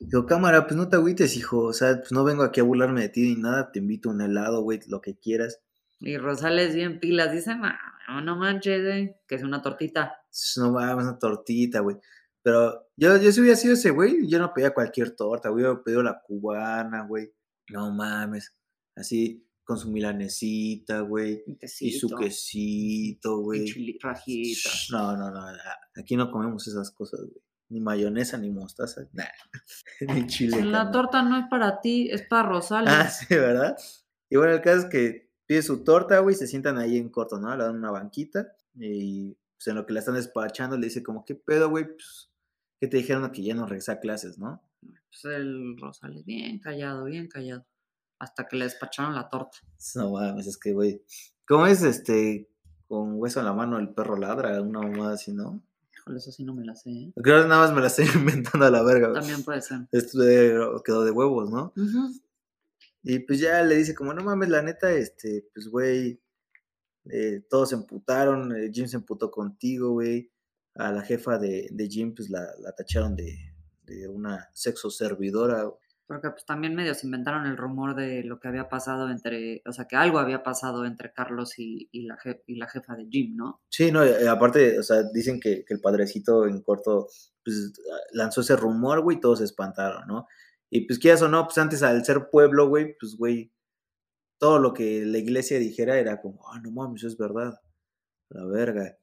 digo, cámara, pues no te agüites, hijo. O sea, pues no vengo aquí a burlarme de ti ni nada. Te invito a un helado, güey, lo que quieras. Y Rosales bien pilas, dice, "Ma, no manches, güey, que es una tortita. No mames, una tortita, güey. Pero yo, yo si hubiera sido ese güey, yo no pedía cualquier torta, güey. Hubiera pedido la cubana, güey. No mames. Así, con su milanesita, güey. Y Y su quesito, güey. rajita. No, no, no. Aquí no comemos esas cosas, güey. Ni mayonesa, ni mostaza. Nah. ni chile. La torta no es para ti, es para Rosales. Ah, sí, ¿verdad? Y bueno, el caso es que pide su torta, güey, se sientan ahí en corto, ¿no? Le dan una banquita y pues en lo que la están despachando le dice como, ¿qué pedo, güey? Pues, ¿qué te dijeron que ya no regresa a clases, no? Pues el Rosales, bien callado, bien callado. Hasta que le despacharon la torta. No mames, es que, güey, ¿cómo es este, con hueso en la mano el perro ladra? Una mamada así, ¿no? Híjole, eso sí no me la sé. ¿eh? Creo que nada más me la estoy inventando a la verga, güey. También puede ser. Esto quedó de huevos, ¿no? Y pues ya le dice como, no mames, la neta, este, pues güey, eh, todos se emputaron, eh, Jim se emputó contigo, güey. A la jefa de, de Jim, pues la, la tacharon de, de una sexo servidora. Porque pues también medio se inventaron el rumor de lo que había pasado entre, o sea, que algo había pasado entre Carlos y, y la, je- y la jefa de Jim, ¿no? Sí, no, eh, aparte, o sea, dicen que, que el padrecito en corto, pues lanzó ese rumor, güey, y todos se espantaron, ¿no? Y pues quieras o no, pues antes al ser pueblo, güey, pues güey, todo lo que la iglesia dijera era como, ah, no mames, es verdad, la verga.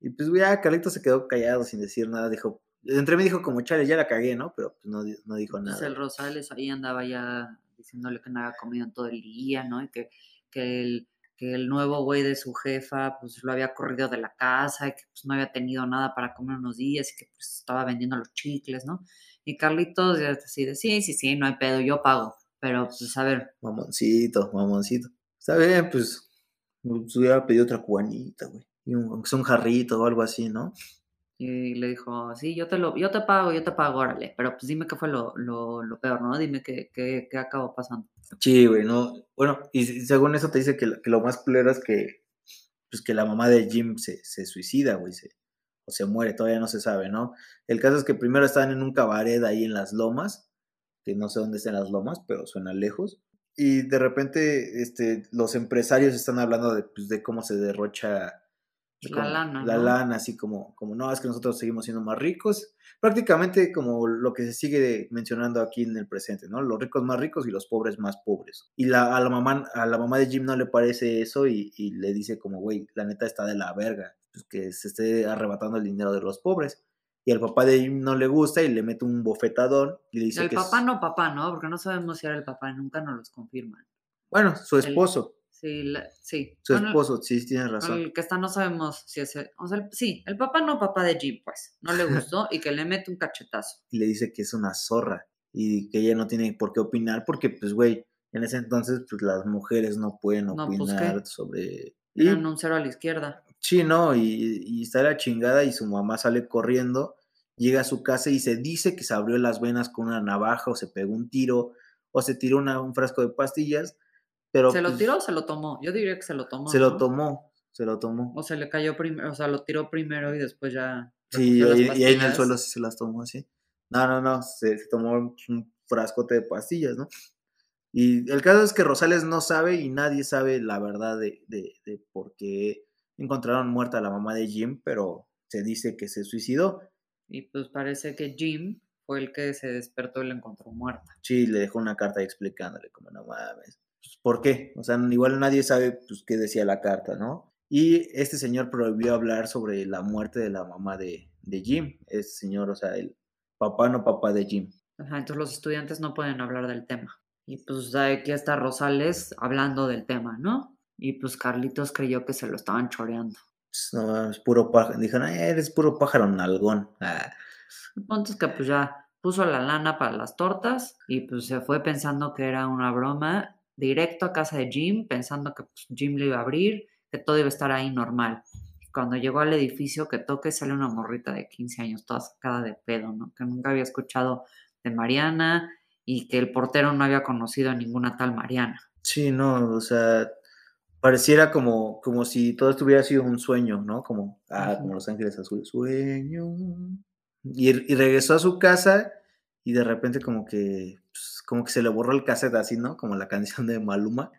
Y pues, güey, ya Carlito se quedó callado sin decir nada, dijo, entre mí dijo como, chale, ya la cagué, ¿no? Pero pues no, no dijo Pues nada. el Rosales ahí andaba ya diciéndole que no había comido en todo el día, ¿no? Y que, que, el, que el nuevo güey de su jefa, pues lo había corrido de la casa y que pues no había tenido nada para comer unos días y que pues estaba vendiendo los chicles, ¿no? Y Carlitos ya así de, sí, sí, sí, no hay pedo, yo pago. Pero pues a ver, Mamoncito, mamoncito. Está bien, pues, pues hubiera pedido otra cubanita, güey. Y un, un jarrito o algo así, ¿no? y le dijo, sí, yo te lo, yo te pago, yo te pago, órale. Pero pues dime qué fue lo, lo, lo peor, ¿no? Dime qué, qué, qué acabó pasando. Sí, güey, no. Bueno, y según eso te dice que, lo- que lo más culero es que, pues que la mamá de Jim se, se suicida, güey, se- o se muere, todavía no se sabe, ¿no? El caso es que primero estaban en un cabaret ahí en las lomas, que no sé dónde están las lomas, pero suena lejos. Y de repente, este, los empresarios están hablando de, pues, de cómo se derrocha La como- lana, la ¿no? lana, así como, como, no, es que nosotros seguimos siendo más ricos. Prácticamente como lo que se sigue mencionando aquí en el presente, ¿no? Los ricos más ricos y los pobres más pobres. Y la, a, la mamá, a la mamá de Jim no le parece eso y, y le dice como, güey, la neta está de la verga, pues que se esté arrebatando el dinero de los pobres. Y al papá de Jim no le gusta y le mete un bofetadón y le dice El que es- papá no papá, ¿no? Porque no sabemos si era el papá, nunca nos los confirman. Bueno, su El- esposo, Sí, la- sí. su Bueno, esposo, sí, tienes razón. El que está no sabemos si es el, o sea, el- sí, el papá no papá de Jim, pues, no le gustó y que le mete un cachetazo. y le dice que es una zorra y que ella no tiene por qué opinar porque, pues, güey, en ese entonces, pues, las mujeres no pueden No, pues, opinar sobre... Y, Eran un cero a la izquierda. sí, no, y, y está la chingada y su mamá sale corriendo, llega a su casa y se dice que se abrió las venas con una navaja o se pegó un tiro o se tiró una- un frasco de pastillas, pero... ¿Se lo pues, tiró o se lo tomó? Yo diría que se lo tomó. Se lo tomó, se lo tomó. O se le cayó primero, o sea, lo tiró primero y después ya. Sí, y, y ahí en el suelo sí se las tomó así. No, no, no, se, se tomó un, un frascote de pastillas, ¿no? Y el caso es que Rosales no sabe y nadie sabe la verdad de, de, de por qué encontraron muerta a la mamá de Jim, pero se dice que se suicidó. Y pues parece que Jim fue el que se despertó y la encontró muerta. Sí, le dejó una carta explicándole como no mames. Pues, ¿Por qué? O sea, igual nadie sabe pues, qué decía la carta, ¿no? Y este señor prohibió hablar sobre la muerte de la mamá de, de Jim. Este señor, o sea, el papá no papá de Jim. Ajá, entonces los estudiantes no pueden hablar del tema. Y pues aquí está Rosales hablando del tema, ¿no? Y pues Carlitos creyó que se lo estaban choreando. Pues, no, es puro pájaro. Dijeron, "Ay, eres puro pájaro nalgón. Ah, El punto es que pues ya puso la lana para las tortas y pues se fue pensando que era una broma, directo a casa de Jim, pensando que pues, Jim le iba a abrir, que todo iba a estar ahí normal. Cuando llegó al edificio que toque sale una morrita de 15 años, toda sacada de pedo, ¿no? Que nunca había escuchado de Mariana y que el portero no había conocido a ninguna tal Mariana. Sí, no, o sea, pareciera como, como si todo esto hubiera sido un sueño, ¿no? Como, ah, como Los Ángeles Azules, sueño. Y, y regresó a su casa y de repente como que, pues, como que se le borró el cassette así, ¿no? Como la canción de Maluma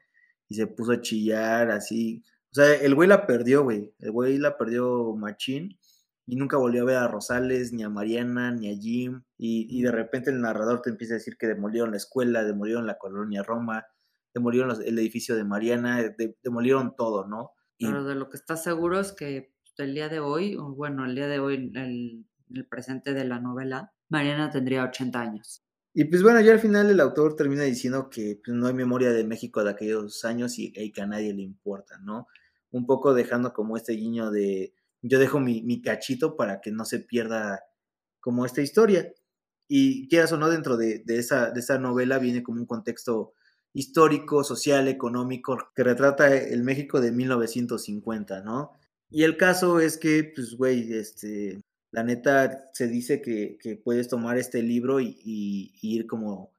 y se puso a chillar así. O sea, el güey la perdió, güey. El güey la perdió machín y nunca volvió a ver a Rosales, ni a Mariana, ni a Jim. Y, y de repente el narrador te empieza a decir que demolieron la escuela, demolieron la colonia Roma, demolieron los- el edificio de Mariana, de- demolieron todo, ¿no? Y Pero de lo que está seguro es que el día de hoy, o bueno, el día de hoy, el, el presente de la novela, Mariana tendría 80 años. Y pues bueno, ya al final el autor termina diciendo que pues, no hay memoria de México de aquellos años y, y que a nadie le importa, ¿no? Un poco dejando como este guiño de yo dejo mi, mi cachito para que no se pierda como esta historia. Y quieras o no, dentro de, de esa, de esa novela viene como un contexto histórico, social, económico, que retrata el México de 1950, ¿no? Y el caso es que, pues, güey, este, la neta se dice que, que puedes tomar este libro y, ir como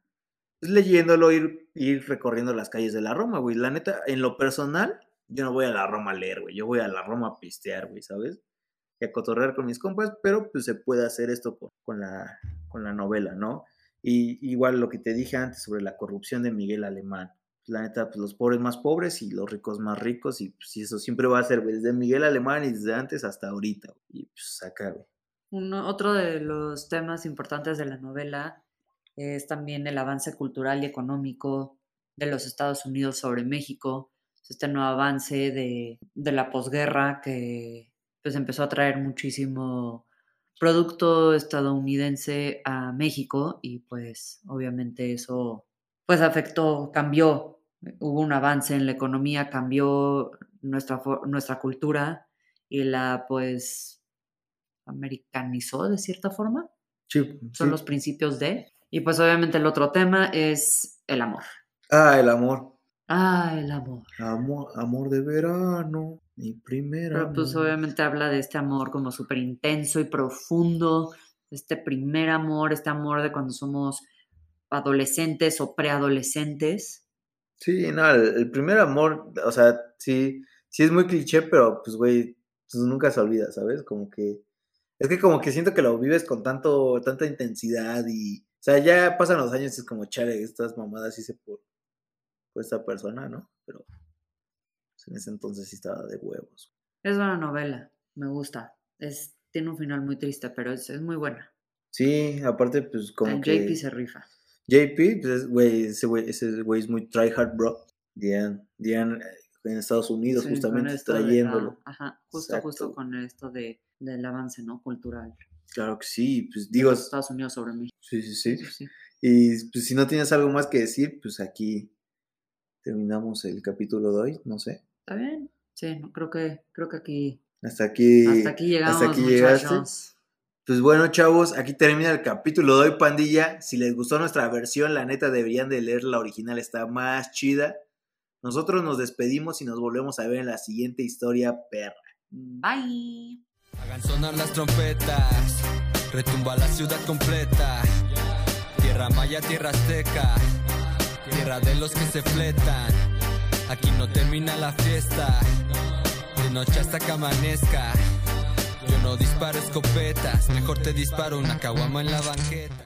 pues, leyéndolo, ir, ir recorriendo las calles de la Roma, güey. La neta, en lo personal, yo no voy a la Roma a leer, güey. Yo voy a la Roma a pistear, güey, ¿sabes? Y a cotorrear con mis compas, pero pues se puede hacer esto con, la, con la novela, ¿no? Y igual lo que te dije antes sobre la corrupción de Miguel Alemán. La neta, pues los pobres más pobres y los ricos más ricos, y pues eso siempre va a ser, desde Miguel Alemán y desde antes hasta ahorita. Y pues acá, güey. Otro de los temas importantes de la novela es también el avance cultural y económico de los Estados Unidos sobre México, este nuevo avance de, de la posguerra que pues empezó a traer muchísimo producto estadounidense a México y pues obviamente eso pues afectó, cambió, hubo un avance en la economía, cambió nuestra, nuestra cultura y la pues americanizó de cierta forma. Sí, Son sí. los principios de. Y pues obviamente el otro tema es el amor. Ah, el amor. Ah, el amor. Amor, amor de verano, mi primer Pero pues amor. obviamente habla de este amor como súper intenso y profundo, este primer amor, este amor de cuando somos adolescentes o preadolescentes. Sí, no, el, el primer amor, o sea, sí, sí es muy cliché, pero pues, güey, pues nunca se olvida, ¿sabes? Como que, es que como que siento que lo vives con tanto, tanta intensidad y, o sea, ya pasan los años y es como, chale, estas mamadas hice por, por esta persona, ¿no? Pero pues, en ese entonces sí estaba de huevos. Es buena novela, me gusta. Es, tiene un final muy triste, pero es, es muy buena. Sí, aparte, pues como El que... JP se rifa. JP, pues, es- güey, ese güey, ese güey es muy tryhard, bro. Dian, Dian eh, en Estados Unidos, Sí, justamente trayéndolo. ah, ajá, justo, justo con esto de, del avance, ¿no? Cultural. Claro que sí, pues digo, los Estados Unidos sobre México. sí, sí, sí. Sí, sí. Y pues si no tienes algo más que decir, pues aquí terminamos el capítulo de hoy, no sé. ¿Está bien? Sí, creo que, creo que aquí, Hasta aquí. hasta aquí llegamos, hasta aquí llegaste. muchachos. Pues bueno, chavos, aquí termina el capítulo de hoy, pandilla. Si les gustó nuestra versión, la neta deberían de leer la original, está más chida. Nosotros nos despedimos y nos volvemos a ver en la siguiente historia perra. Bye. Hagan las trompetas, retumba la ciudad completa. Tierra maya, tierra azteca, tierra de los que se fletan. Aquí no termina la fiesta, de noche hasta que amanezca. Yo no disparo escopetas, mejor te disparo una caguama en la banqueta.